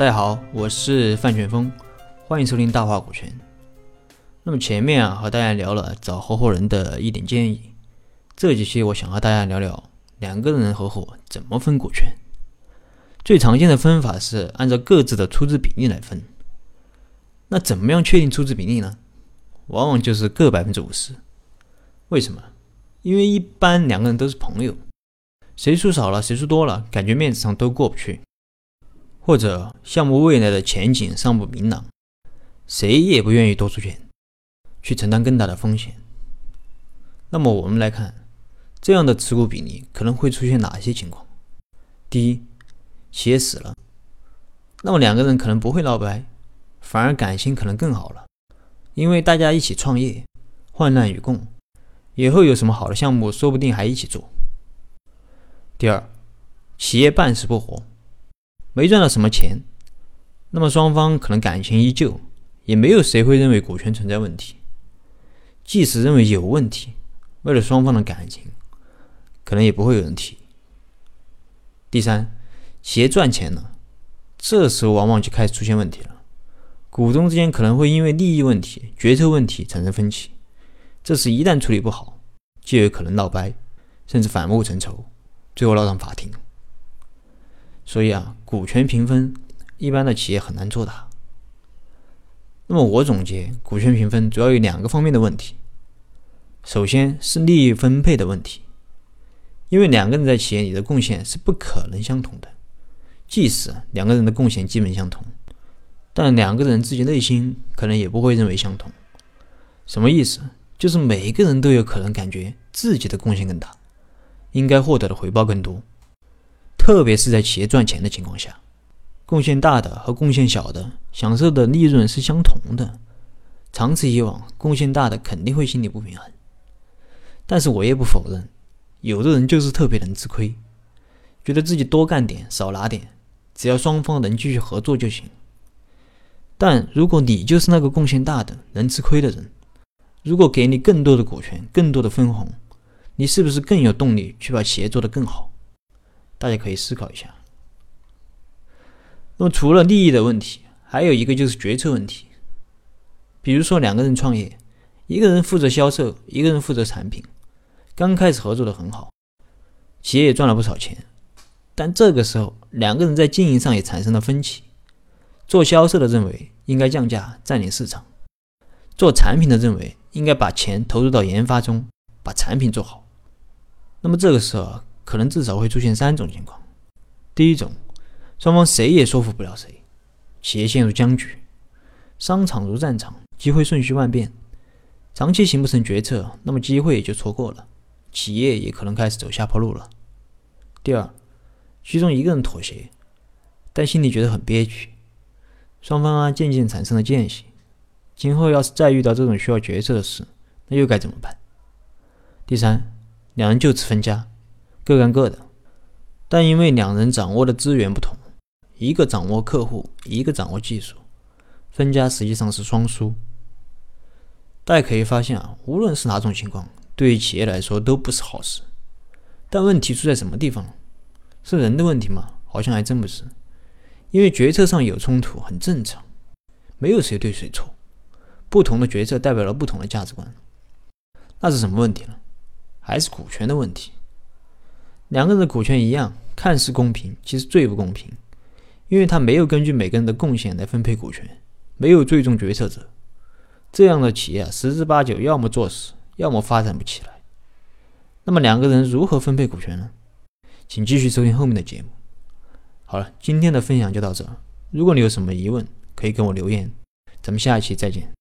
大家好，我是范全峰，欢迎收听大话股权。那么前面啊和大家聊了找合伙人的一点建议，这几期我想和大家聊聊两个人合伙怎么分股权。最常见的分法是按照各自的出资比例来分。那怎么样确定出资比例呢？往往就是各百分之五十。为什么？因为一般两个人都是朋友，谁出少了谁出多了，感觉面子上都过不去。或者项目未来的前景尚不明朗，谁也不愿意多出钱去承担更大的风险。那么我们来看，这样的持股比例可能会出现哪些情况？第一，企业死了，那么两个人可能不会闹掰，反而感情可能更好了，因为大家一起创业，患难与共，以后有什么好的项目，说不定还一起做。第二，企业半死不活。没赚到什么钱，那么双方可能感情依旧，也没有谁会认为股权存在问题。即使认为有问题，为了双方的感情，可能也不会有人提。第三，企业赚钱了，这时候往往就开始出现问题了，股东之间可能会因为利益问题、决策问题产生分歧，这时一旦处理不好，就有可能闹掰，甚至反目成仇，最后闹上法庭。所以啊，股权平分，一般的企业很难做大。那么我总结，股权平分主要有两个方面的问题。首先是利益分配的问题，因为两个人在企业里的贡献是不可能相同的，即使两个人的贡献基本相同，但两个人自己内心可能也不会认为相同。什么意思？就是每一个人都有可能感觉自己的贡献更大，应该获得的回报更多。特别是在企业赚钱的情况下，贡献大的和贡献小的享受的利润是相同的，长此以往，贡献大的肯定会心里不平衡。但是我也不否认，有的人就是特别能吃亏，觉得自己多干点少拿点，只要双方能继续合作就行。但如果你就是那个贡献大的能吃亏的人，如果给你更多的股权、更多的分红，你是不是更有动力去把企业做得更好？大家可以思考一下。那么，除了利益的问题，还有一个就是决策问题。比如说，两个人创业，一个人负责销售，一个人负责产品，刚开始合作的很好，企业也赚了不少钱。但这个时候，两个人在经营上也产生了分歧。做销售的认为应该降价占领市场，做产品的认为应该把钱投入到研发中，把产品做好。那么这个时候。可能至少会出现三种情况：第一种，双方谁也说服不了谁，企业陷入僵局，商场如战场，机会瞬息万变，长期形不成决策，那么机会也就错过了，企业也可能开始走下坡路了。第二，其中一个人妥协，但心里觉得很憋屈，双方啊渐渐产生了间隙，今后要是再遇到这种需要决策的事，那又该怎么办？第三，两人就此分家。各干各的，但因为两人掌握的资源不同，一个掌握客户，一个掌握技术，分家实际上是双输。大家可以发现啊，无论是哪种情况，对于企业来说都不是好事。但问题出在什么地方？是人的问题吗？好像还真不是。因为决策上有冲突很正常，没有谁对谁错，不同的决策代表了不同的价值观。那是什么问题呢？还是股权的问题？两个人的股权一样，看似公平，其实最不公平，因为他没有根据每个人的贡献来分配股权，没有最终决策者。这样的企业，十之八九要么做死，要么发展不起来。那么两个人如何分配股权呢？请继续收听后面的节目。好了，今天的分享就到这。如果你有什么疑问，可以跟我留言。咱们下一期再见。